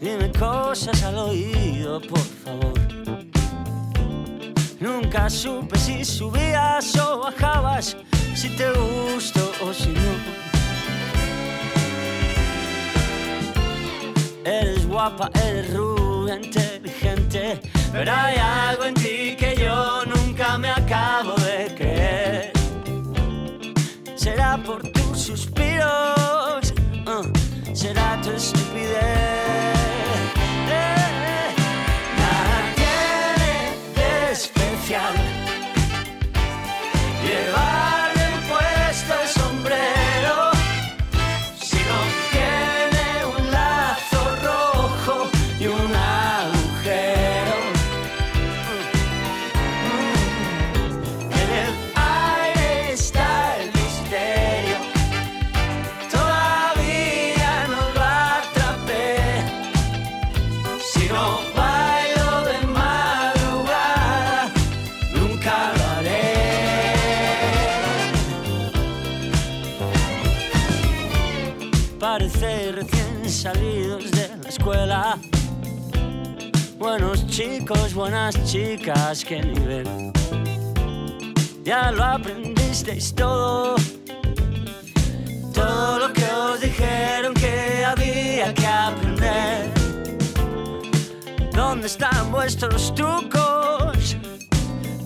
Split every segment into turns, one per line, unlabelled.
Dime cosas al oído, por favor. Nunca supe si subías o bajabas, si te gustó o si no. Eres guapa, eres rubia, inteligente, pero hay algo en ti que yo nunca me acabo de creer. Será por tus suspiros, será tu estupidez. Chicos, buenas chicas, qué nivel. Ya lo aprendisteis todo. Todo lo que os dijeron que había que aprender. ¿Dónde están vuestros trucos?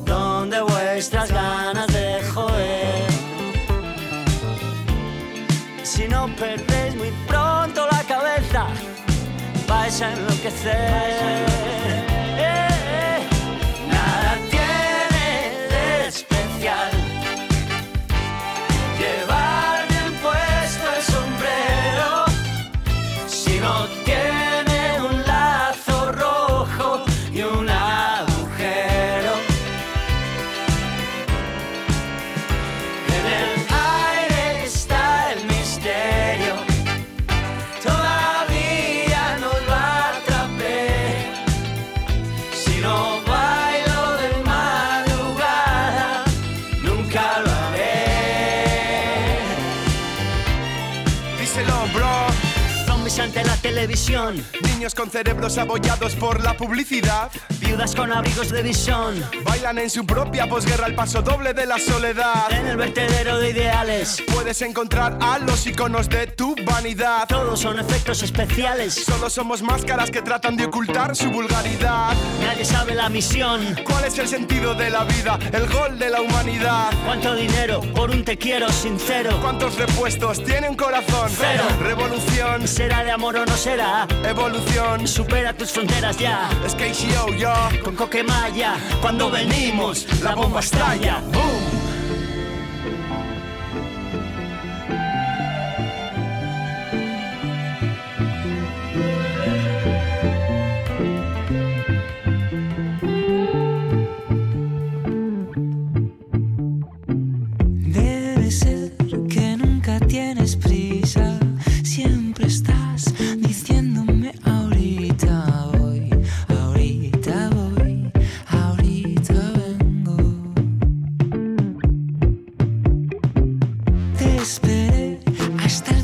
¿Dónde vuestras ganas de joder? Si no perdéis muy pronto la cabeza, vais a enloquecer.
Con cerebros abollados por la publicidad.
Viudas con abrigos de visión.
Bailan en su propia posguerra el paso doble de la soledad.
En el vertedero de ideales,
Puedes encontrar a los iconos de tu vanidad.
todos son efectos especiales.
Solo somos máscaras que tratan de ocultar su vulgaridad.
Nadie sabe la misión.
¿Cuál es el sentido de la vida? El gol de la humanidad.
¿Cuánto dinero por un te quiero sincero?
¿Cuántos repuestos tiene un corazón?
Cero.
Revolución,
¿Será de amor o no será?
evolución.
Supera tus fronteras ya.
Es KCO, yo.
Con Coquemaya, cuando venimos, la bomba estalla.
Esperé hasta el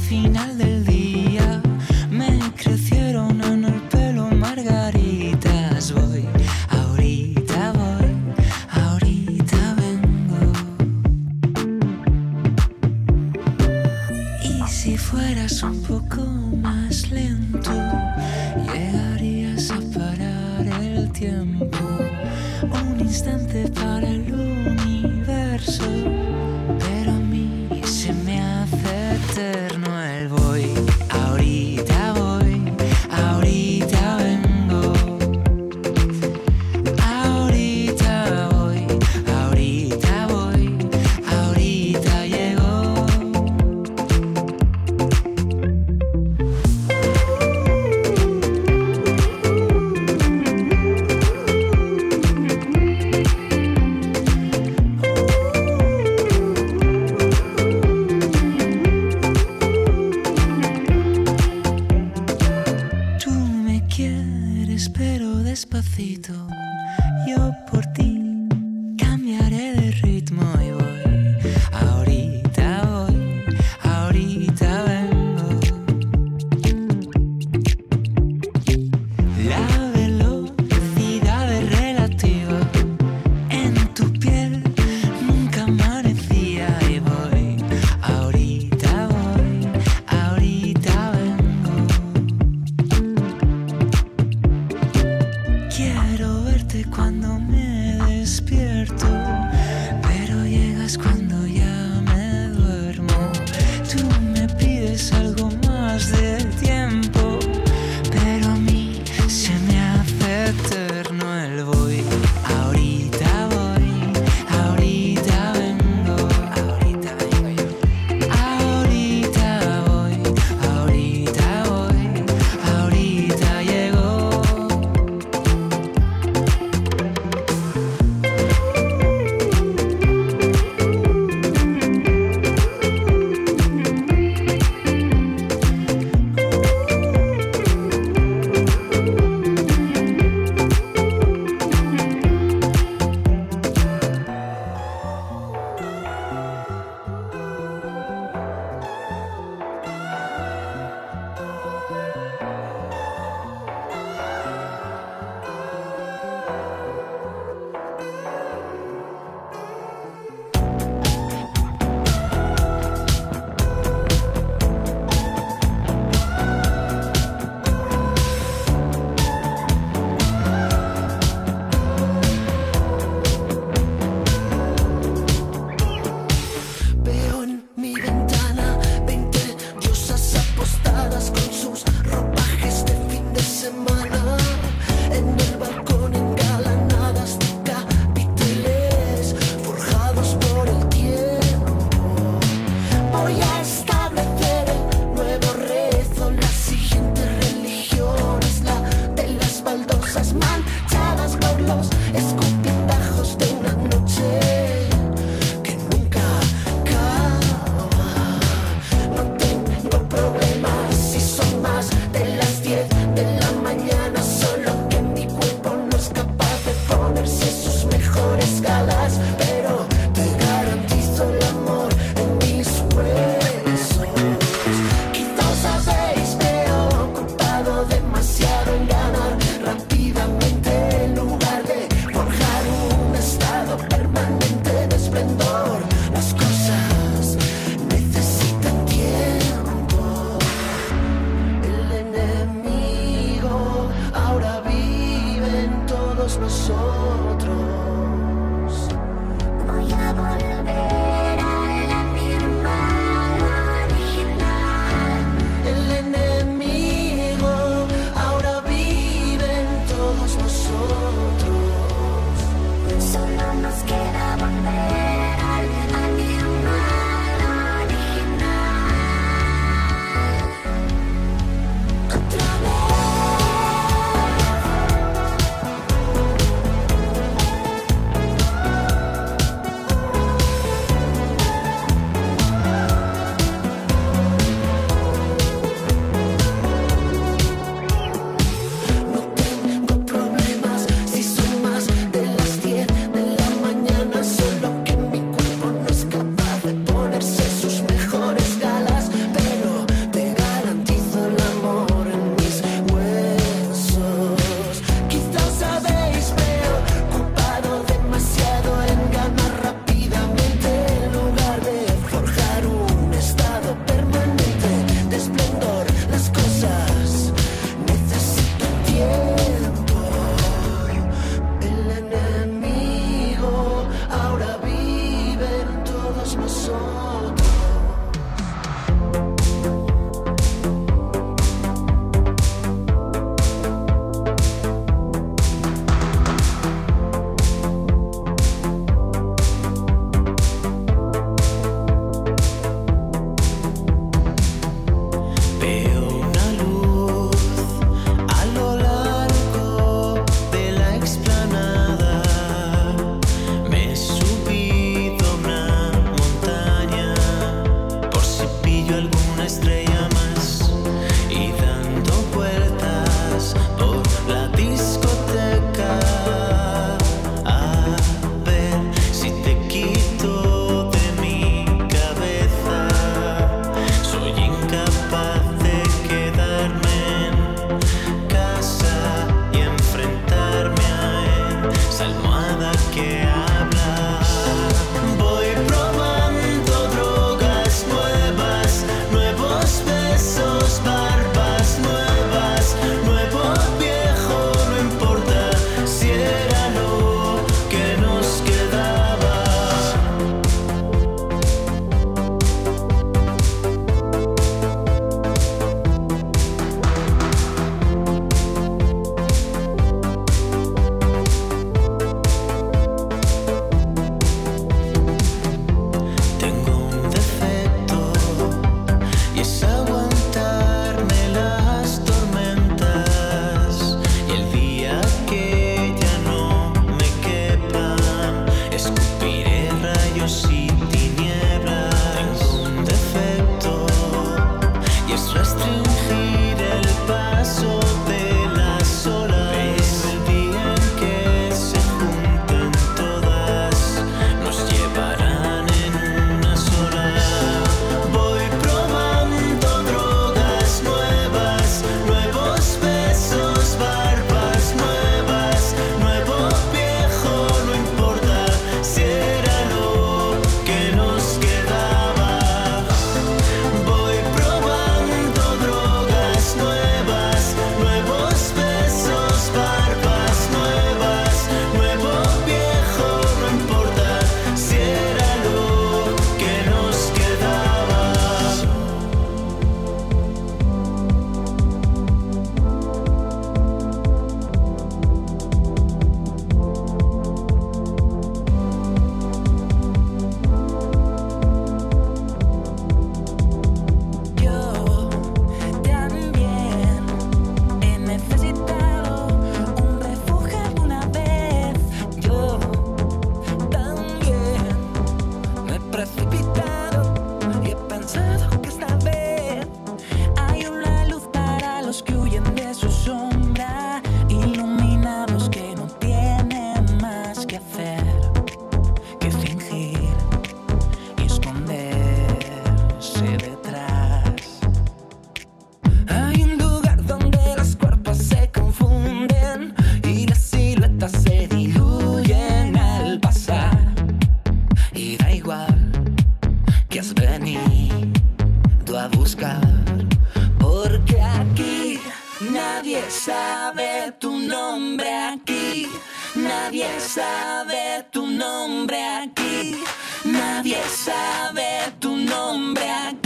aquí, nadie sabe tu nombre aquí.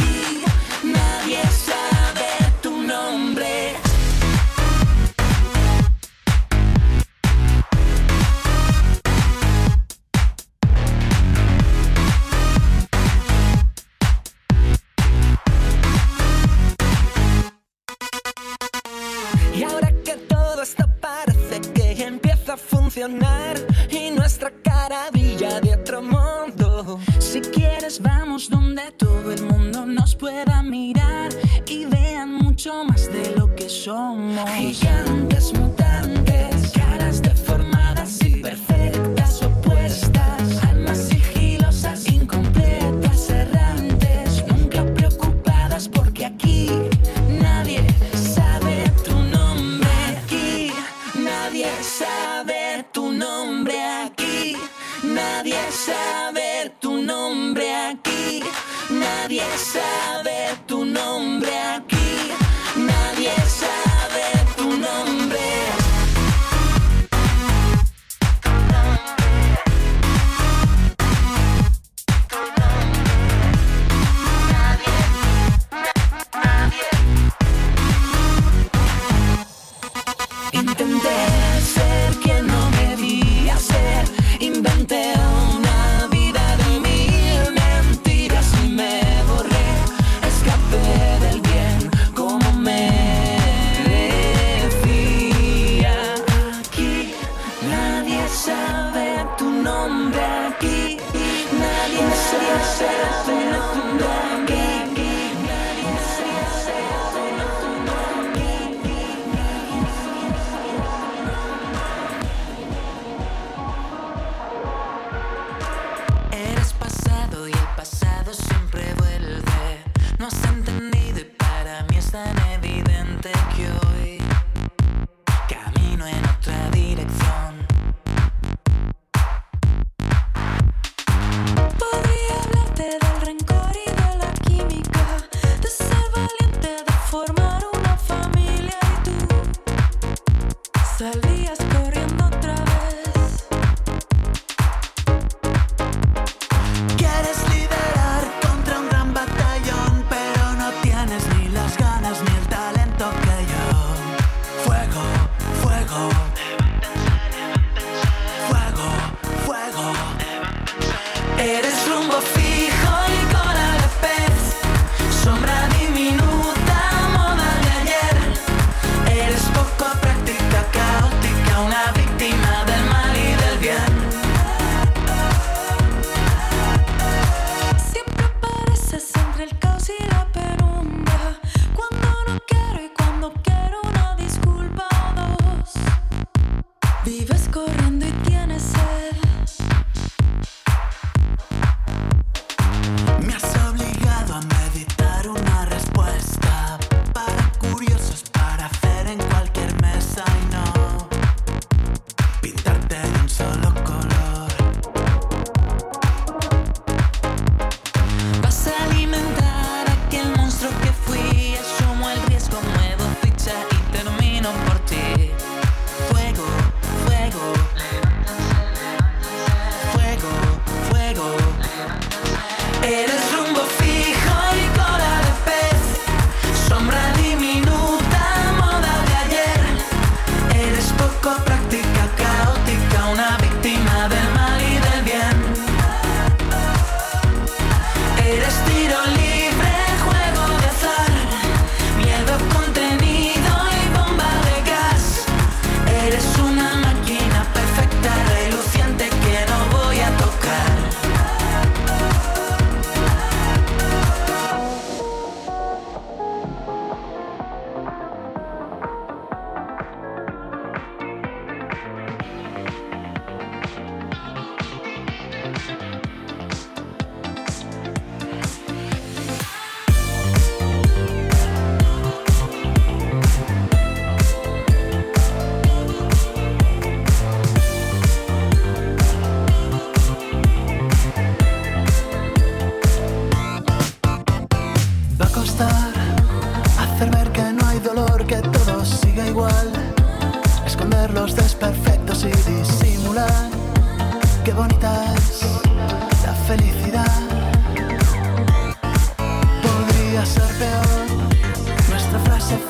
nombre aquí, nadie sabe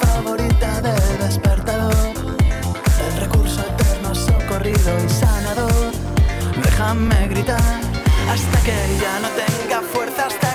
favorita del despertador, el recurso eterno socorrido y sanador. Déjame gritar hasta que ya no tenga fuerzas.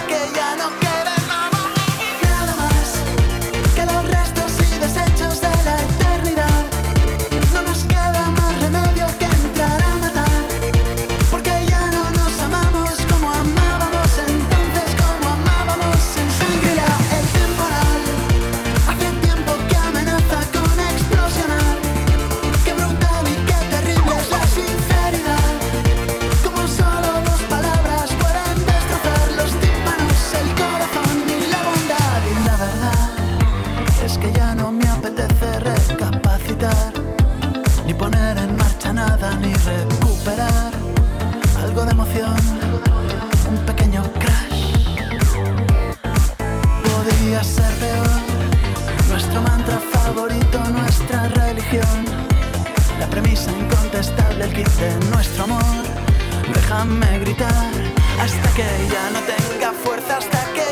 nuestra religión, la premisa incontestable, el kit nuestro amor. Déjame gritar hasta que ya no tenga fuerza, hasta que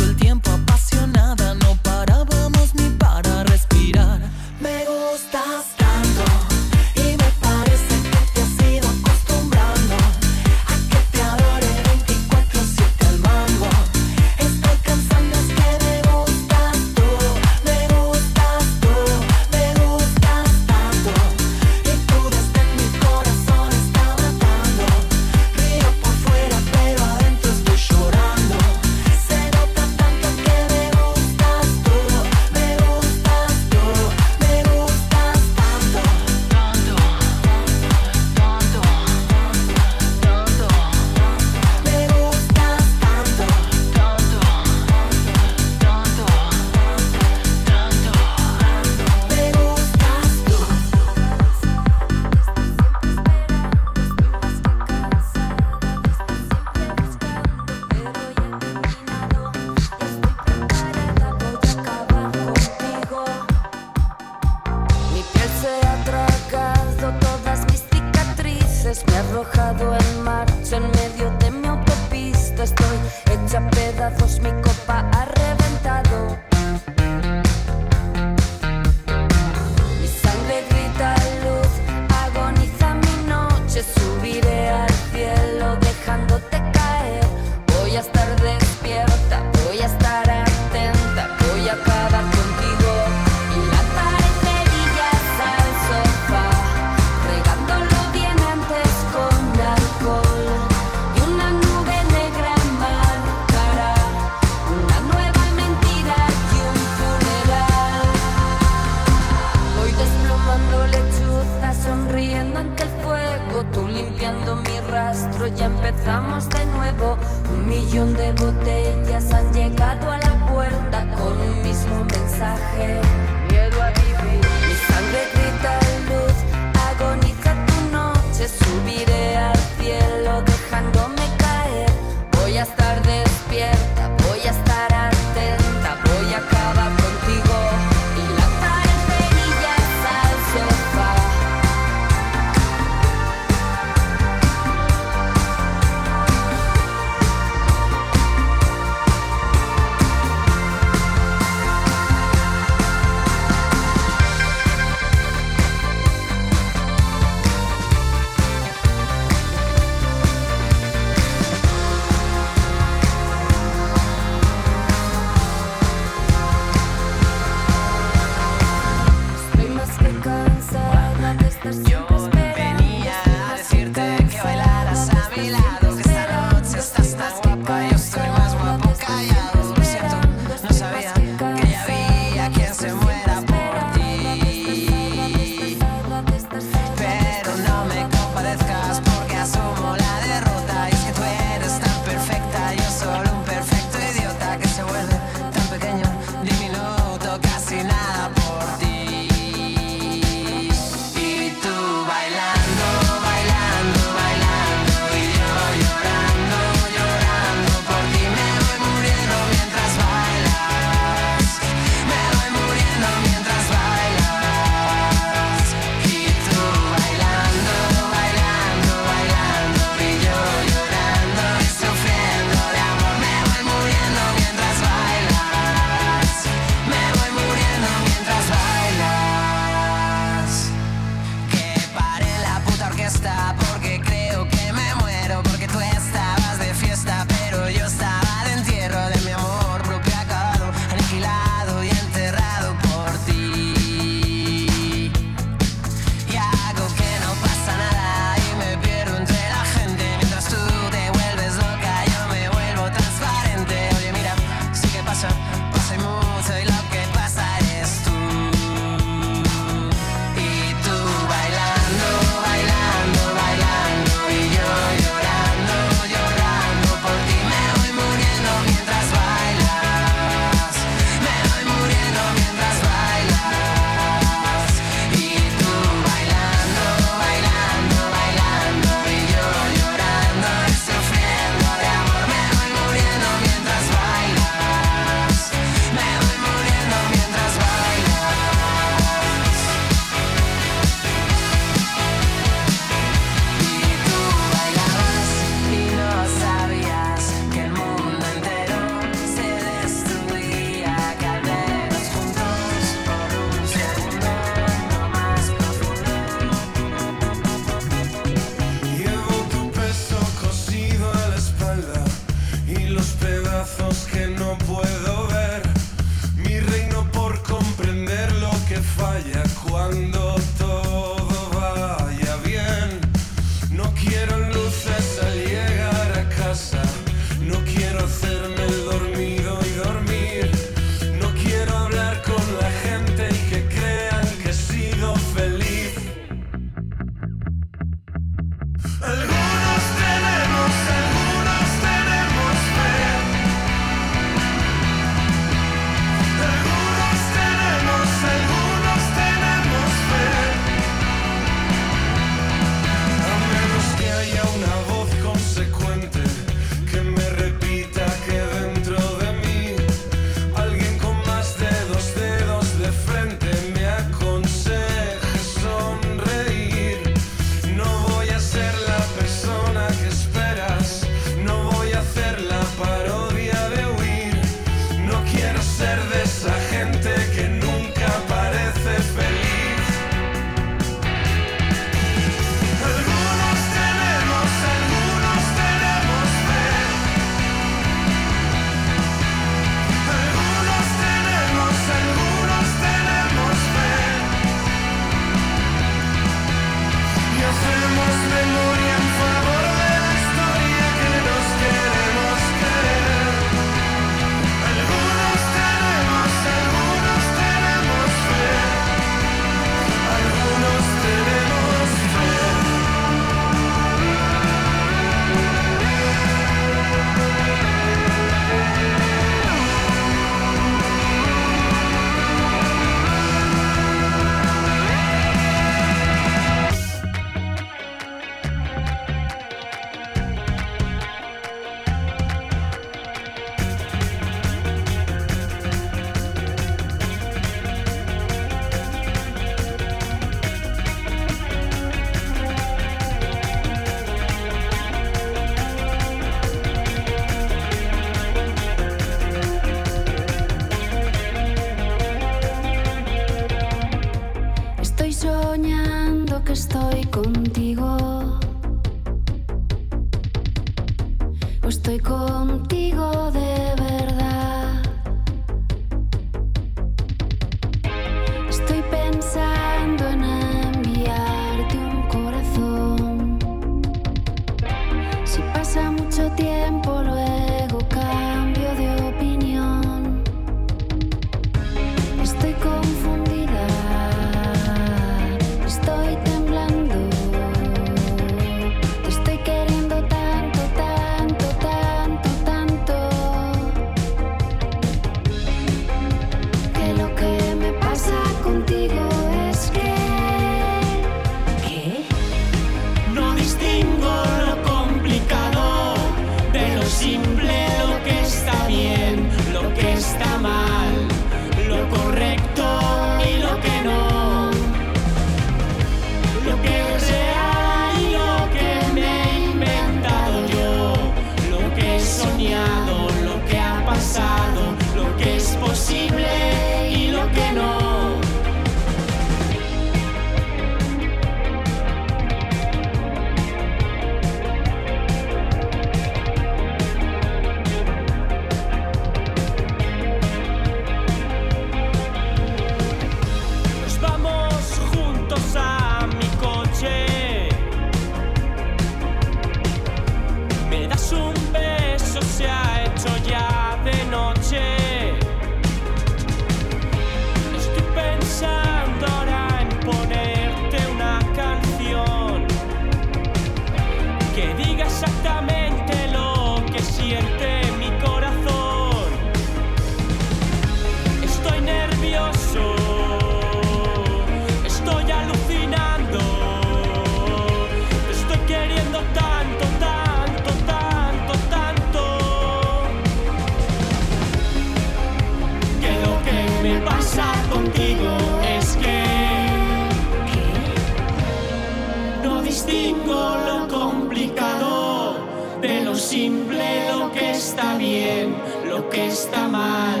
distingo lo complicado de lo simple, lo que está bien, lo que está mal,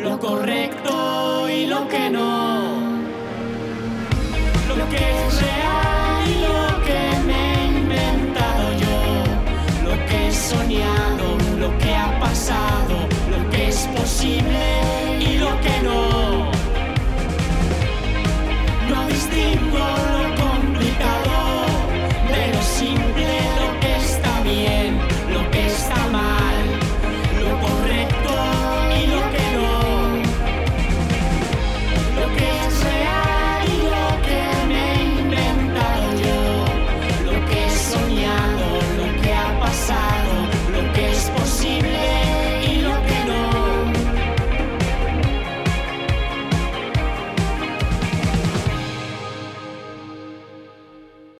lo correcto y lo que no, lo que es real y lo que me he inventado yo, lo que he soñado, lo que ha pasado, lo que es posible y lo que no. No distingo